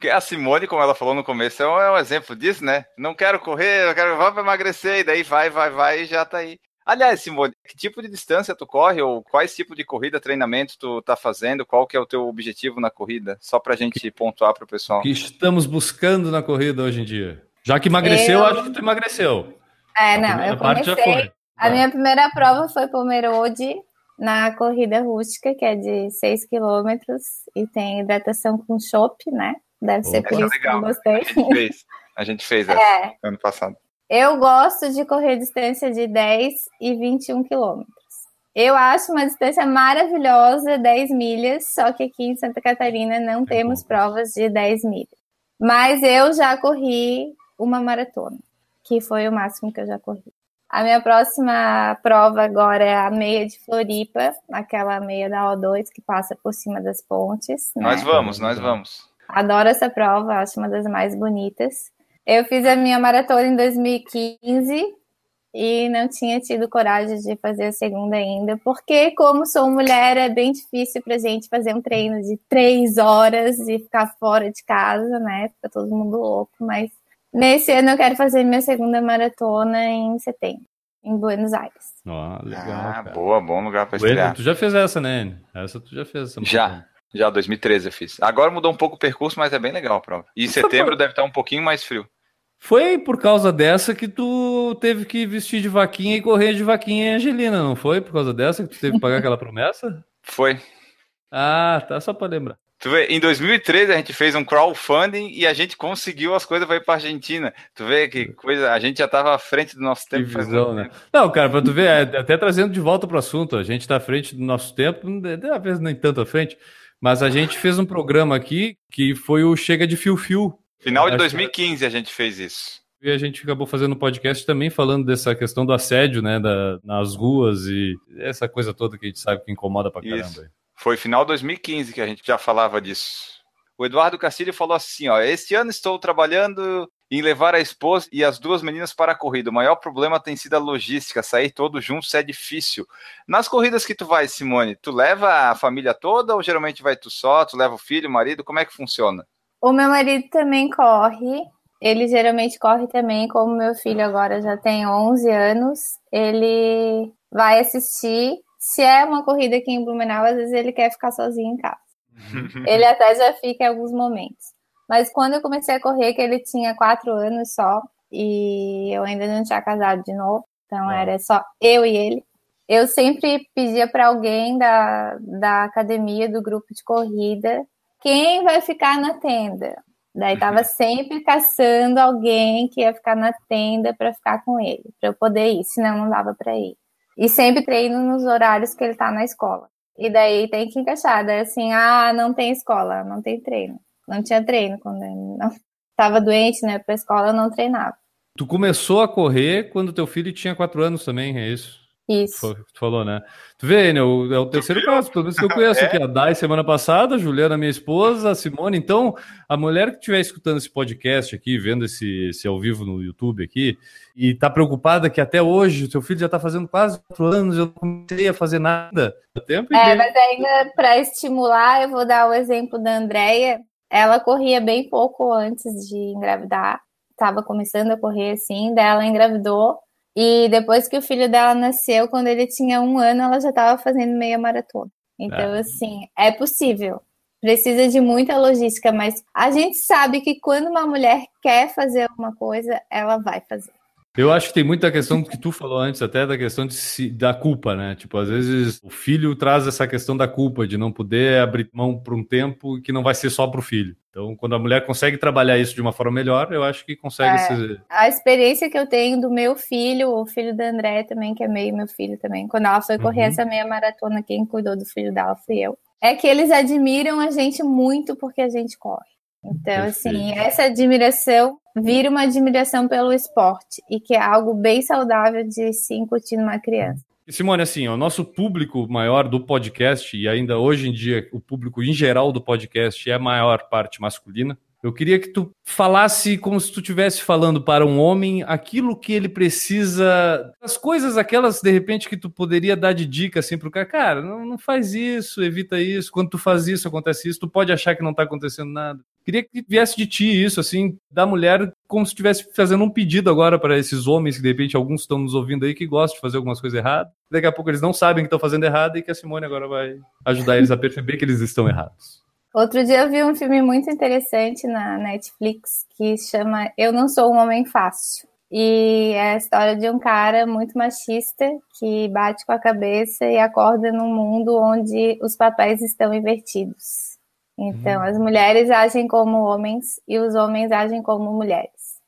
Porque a Simone, como ela falou no começo, é um, é exemplo disso, né? Não quero correr, eu quero vou emagrecer, e daí vai, vai, vai e já tá aí. Aliás, Simone, que tipo de distância tu corre ou quais tipo de corrida, treinamento tu tá fazendo? Qual que é o teu objetivo na corrida? Só pra gente pontuar pro pessoal. O que estamos buscando na corrida hoje em dia? Já que emagreceu, Eu- acho que tu emagreceu. É, A não, eu comecei. foi. A minha primeira prova foi Pomerode, na corrida rústica, que é de 6 quilômetros, e tem hidratação com chopp, né? Deve ser por é isso que legal. eu gostei. A gente fez. A gente fez essa É, ano passado. eu gosto de correr distância de 10 e 21 quilômetros. Eu acho uma distância maravilhosa, 10 milhas, só que aqui em Santa Catarina não temos bom. provas de 10 milhas. Mas eu já corri uma maratona, que foi o máximo que eu já corri. A minha próxima prova agora é a meia de Floripa, aquela meia da O2 que passa por cima das pontes. né? Nós vamos, nós vamos. Adoro essa prova, acho uma das mais bonitas. Eu fiz a minha maratona em 2015 e não tinha tido coragem de fazer a segunda ainda, porque como sou mulher é bem difícil pra gente fazer um treino de três horas e ficar fora de casa, né? Fica todo mundo louco, mas nesse ano eu quero fazer minha segunda maratona em setembro, em Buenos Aires. Ó, legal. ah, boa, bom lugar pra Bueno, estrear. tu já fez essa, né? Essa tu já fez. Essa Já, já 2013 eu fiz. Agora mudou um pouco o percurso, mas é bem legal a prova. E Isso setembro deve estar um pouquinho mais frio. Foi por causa dessa que tu teve que vestir de vaquinha e correr de vaquinha em Angelina, não foi? Por causa dessa que tu teve que pagar aquela promessa? Foi. Ah, tá, só pra lembrar. Tu vê, em 2013 a gente fez um crowdfunding e a gente conseguiu as coisas para ir para Argentina. Tu vê que coisa, a gente já estava à frente do nosso tempo. visão, né? tempo. Não, cara, pra tu ver, é, até trazendo de volta pro assunto, a gente tá à frente do nosso tempo, às vezes nem tanto à frente, mas a gente fez um programa aqui que foi o Chega de Fio Fio, Final de Acho que- 2015 a gente fez isso. E a gente acabou fazendo um podcast também falando dessa questão do assédio, né, da- nas ruas e essa coisa toda que a gente sabe que incomoda pra caramba. Isso. Foi final de 2015 que a gente já falava disso. O Eduardo Castilho falou assim, ó, este ano estou trabalhando em levar a esposa e as duas meninas para a corrida. O maior problema tem sido a logística, sair todos juntos é difícil. Nas corridas que tu vai, Simone, tu leva a família toda ou geralmente vai tu só, tu leva o filho, o marido, como é que funciona? O meu marido também corre. Ele geralmente corre também, como meu filho agora já tem 11 anos. Ele vai assistir. Se é uma corrida aqui em Blumenau, às vezes ele quer ficar sozinho em casa. Ele até já fica em alguns momentos. Mas quando eu comecei a correr, que ele tinha quatro anos só, e eu ainda não tinha casado de novo, então Ah. era só eu e ele. Eu sempre pedia para alguém da, da academia, do grupo de corrida, quem vai ficar na tenda. Daí tava sempre caçando alguém que ia ficar na tenda para ficar com ele, para eu poder ir, senão não dava para ir. E sempre treino nos horários que ele tá na escola. E daí tem que encaixar. Daí assim, ah, não tem escola, não tem treino. Não tinha treino quando ele não tava doente, né? Pra escola eu não treinava. Tu começou a correr quando teu filho tinha quatro anos também, é isso? Isso. Foi o que tu falou, né? Tu vê, né? É o terceiro caso, pelo menos que eu conheço É. aqui. A Dai semana passada, a Juliana, minha esposa, a Simone. Então, a mulher que estiver escutando esse podcast aqui, vendo esse, esse ao vivo no YouTube aqui, e tá preocupada que até hoje o teu filho já tá fazendo quase quatro anos, eu não comecei a fazer nada. Dá tempo e É, mas ainda para estimular, eu vou dar o exemplo da Andrea. Ela corria bem pouco antes de engravidar. Tava começando a correr assim, daí ela engravidou. E depois que o filho dela nasceu, quando ele tinha um ano, ela já estava fazendo meia maratona. Então, Ah. assim, é possível. Precisa de muita logística, mas a gente sabe que quando uma mulher quer fazer alguma coisa, ela vai fazer. Eu acho que tem muita questão que tu falou antes, até da questão de da culpa, né? Tipo, às vezes o filho traz essa questão da culpa, de não poder abrir mão por um tempo que não vai ser só pro filho. Então, quando a mulher consegue trabalhar isso de uma forma melhor, eu acho que consegue É. se. A experiência que eu tenho do meu filho, o filho da André também, que é meio meu filho também, quando ela foi correr Uhum. essa meia maratona, quem cuidou do filho dela fui eu. É que eles admiram a gente muito porque a gente corre. Então, assim, Perfeito. essa admiração vira uma admiração pelo esporte e que é algo bem saudável de se incutir numa criança. Simone, assim, o nosso público maior do podcast, e ainda hoje em dia o público em geral do podcast é a maior parte masculina. Eu queria que tu falasse como se tu estivesse falando para um homem aquilo que ele precisa, as coisas aquelas de repente que tu poderia dar de dica assim pro cara, cara, não, não faz isso, evita isso, quando tu faz isso acontece isso, tu pode achar que não tá acontecendo nada. Queria que viesse de ti isso, assim, da mulher, como se estivesse fazendo um pedido agora para esses homens que de repente alguns estão nos ouvindo aí que gostam de fazer algumas coisas erradas. Daqui a pouco eles não sabem que estão fazendo errado e que a Simone agora vai ajudar eles a perceber que eles estão errados. Outro dia eu vi um filme muito interessante na Netflix que chama Eu Não Sou um Homem Fácil. E é a história de um cara muito machista que bate com a cabeça e acorda num mundo onde os papéis estão invertidos. Então, hum. as mulheres agem como homens e os homens agem como mulheres.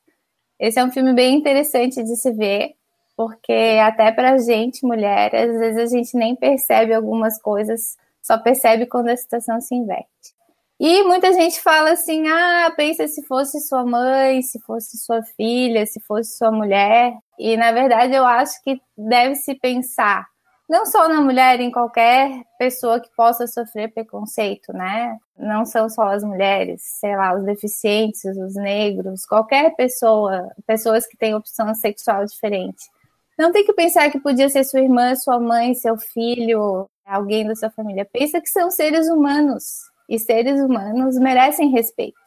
Esse é um filme bem interessante de se ver, porque até pra gente, mulher, às vezes a gente nem percebe algumas coisas, só percebe quando a situação se inverte. E muita gente fala assim: ah, pensa se fosse sua mãe, se fosse sua filha, se fosse sua mulher. E na verdade eu acho que deve se pensar não só na mulher, em qualquer pessoa que possa sofrer preconceito, né? Não são só as mulheres, sei lá, os deficientes, os negros, qualquer pessoa, pessoas que têm opção sexual diferente. Não tem que pensar que podia ser sua irmã, sua mãe, seu filho, alguém da sua família. Pensa que são seres humanos e seres humanos merecem respeito,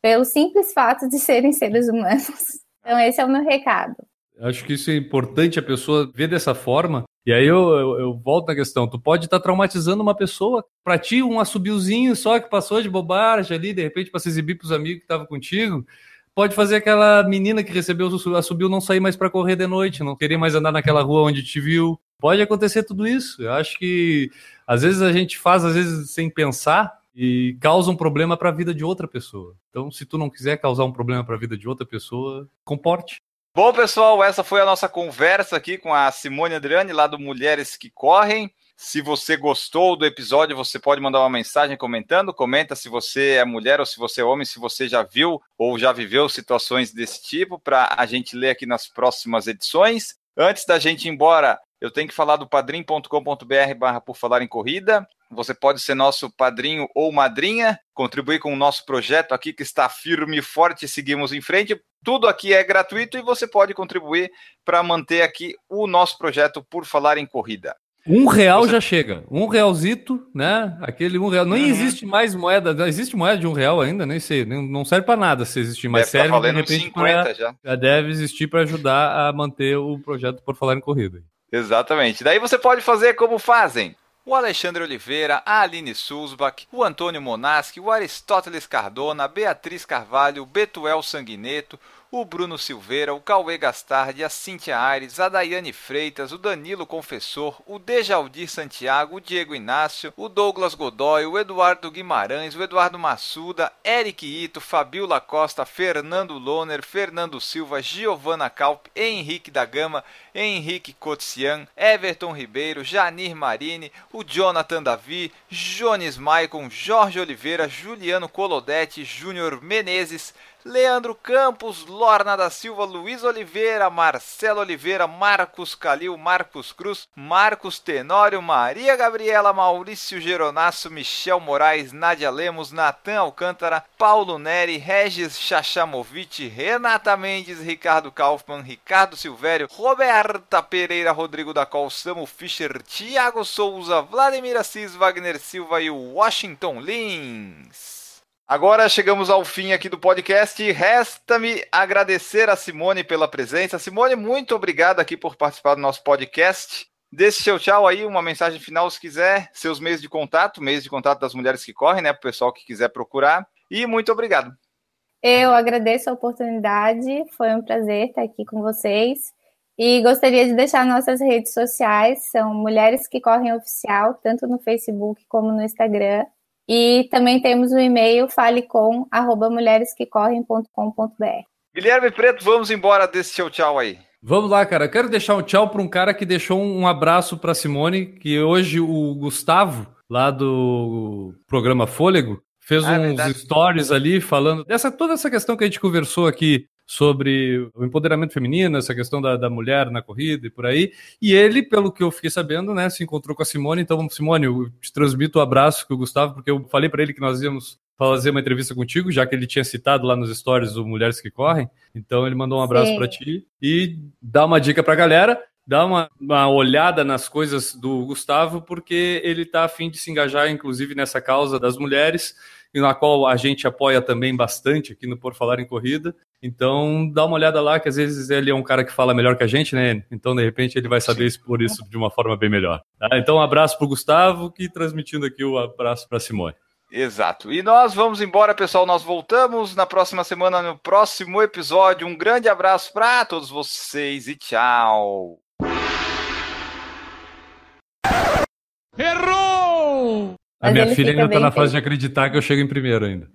pelo simples fato de serem seres humanos. Então, esse é o meu recado. Acho que isso é importante a pessoa ver dessa forma. E aí eu, eu, eu volto na questão: tu pode estar tá traumatizando uma pessoa, para ti, um assobiozinho só que passou de bobagem ali, de repente, para se exibir para os amigos que estavam contigo. Pode fazer aquela menina que recebeu o assobio não sair mais para correr de noite, não querer mais andar naquela rua onde te viu. Pode acontecer tudo isso. Eu acho que às vezes a gente faz, às vezes sem pensar, e causa um problema para a vida de outra pessoa. Então, se tu não quiser causar um problema para a vida de outra pessoa, comporte. Bom, pessoal, essa foi a nossa conversa aqui com a Simone Adriane, lá do Mulheres que Correm. Se você gostou do episódio, você pode mandar uma mensagem comentando. Comenta se você é mulher ou se você é homem, se você já viu ou já viveu situações desse tipo, para a gente ler aqui nas próximas edições. Antes da gente ir embora, eu tenho que falar do padrim.com.br barra por falar em corrida. Você pode ser nosso padrinho ou madrinha, contribuir com o nosso projeto aqui que está firme e forte, seguimos em frente. Tudo aqui é gratuito e você pode contribuir para manter aqui o nosso projeto por falar em corrida. Um real você... já chega. Um realzito, né? Aquele um real. Nem uhum. existe mais moeda. Não existe moeda de um real ainda, nem sei. Não serve para nada se existir, mas deve serve de repente 50 pra... já. já deve existir para ajudar a manter o projeto por falar em corrida. Exatamente. Daí você pode fazer como fazem o Alexandre Oliveira, a Aline Sulzbach, o Antônio Monaschi, o Aristóteles Cardona, a Beatriz Carvalho, o Betuel Sanguineto, o Bruno Silveira, o Cauê Gastardi, a Cíntia Aires, a Daiane Freitas, o Danilo Confessor, o Dejaldir Santiago, o Diego Inácio, o Douglas Godoy, o Eduardo Guimarães, o Eduardo Massuda, Eric Ito, Fabiola Costa, Fernando Loner, Fernando Silva, Giovana Calp, Henrique da Gama, Henrique Cotsian, Everton Ribeiro, Janir Marini, o Jonathan Davi, Jones Maicon, Jorge Oliveira, Juliano Colodete, Júnior Menezes, Leandro Campos, Lorna da Silva, Luiz Oliveira, Marcelo Oliveira, Marcos Calil, Marcos Cruz, Marcos Tenório, Maria Gabriela, Maurício Geronasso, Michel Moraes, Nádia Lemos, Natan Alcântara, Paulo Neri, Regis Chachamovic, Renata Mendes, Ricardo Kaufmann, Ricardo Silvério, Roberta Pereira, Rodrigo da Col, Samu Fischer, Thiago Souza, Vladimir Assis, Wagner Silva e Washington Lins. Agora chegamos ao fim aqui do podcast. Resta-me agradecer a Simone pela presença. Simone, muito obrigado aqui por participar do nosso podcast. Deixe seu tchau aí, uma mensagem final se quiser, seus meios de contato, meios de contato das mulheres que correm, né, para o pessoal que quiser procurar. E muito obrigado. Eu agradeço a oportunidade, foi um prazer estar aqui com vocês. E gostaria de deixar nossas redes sociais, são Mulheres que Correm Oficial, tanto no Facebook como no Instagram. E também temos o e-mail falecom@mulheresquecorrem.com.br. Guilherme Preto, vamos embora desse tchau tchau aí. Vamos lá, cara. quero deixar um tchau para um cara que deixou um abraço para Simone, que hoje o Gustavo, lá do programa Fôlego, fez ah, é uns verdade. stories ali falando dessa toda essa questão que a gente conversou aqui sobre o empoderamento feminino, essa questão da, da mulher na corrida e por aí. E ele, pelo que eu fiquei sabendo, né, se encontrou com a Simone. Então, Simone, eu te transmito o abraço que o Gustavo, porque eu falei para ele que nós íamos fazer uma entrevista contigo, já que ele tinha citado lá nos stories do Mulheres que Correm. Então ele mandou um abraço para ti e dá uma dica para a galera dá uma, uma, olhada nas coisas do Gustavo, porque ele está afim de se engajar, inclusive, nessa causa das mulheres, e na qual a gente apoia também bastante aqui no Por Falar em Corrida. Então, dá uma olhada lá, que às vezes ele é um cara que fala melhor que a gente, né? Então, de repente, ele vai saber expor isso de uma forma bem melhor. Tá? Então, um abraço para o Gustavo, e transmitindo aqui o um abraço para Simone. Exato. E nós vamos embora, pessoal. Nós voltamos na próxima semana, no próximo episódio. Um grande abraço para todos vocês e tchau. Errou! A minha filha ainda tá na fase de acreditar que eu chego em primeiro ainda.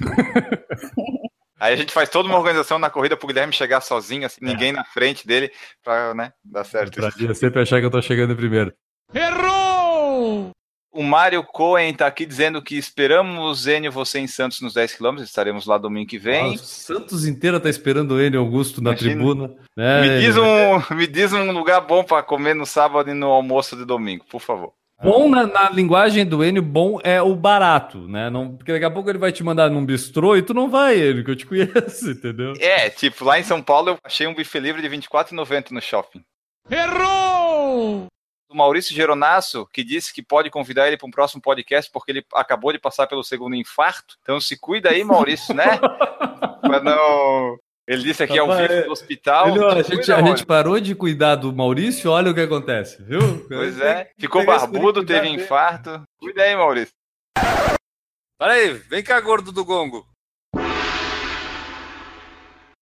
Aí a gente faz toda uma organização na corrida pro Guilherme chegar sozinho, assim, ninguém é. na frente dele, pra, né, dar certo. Pra isso. sempre achar que eu tô chegando em primeiro. Errou! O Mário Cohen tá aqui dizendo que esperamos Enio você em Santos nos 10 km, estaremos lá domingo que vem. Ah, Santos inteira tá esperando o Enio Augusto na Imagina. tribuna. Né? Me, diz um, me diz um lugar bom para comer no sábado e no almoço de domingo, por favor. Bom na, na, linguagem do Enio, bom é o barato, né? Não, porque daqui a pouco ele vai te mandar num bistrô e tu não vai, ele que eu te conheço, entendeu? É, tipo, lá em São Paulo eu achei um buffet livre de R$24,90 no shopping. Errou! O Maurício Geronasso, que disse que pode convidar ele para um próximo podcast porque ele acabou de passar pelo segundo infarto. Então se cuida aí, Maurício, né? pra não ele disse aqui ao vivo do hospital. Ele, a, gente, a gente, parou de cuidar do Maurício, olha o que acontece, viu? Pois é, ficou barbudo, teve infarto. Cuida aí, Maurício. Para aí, vem cá, gordo do gongo.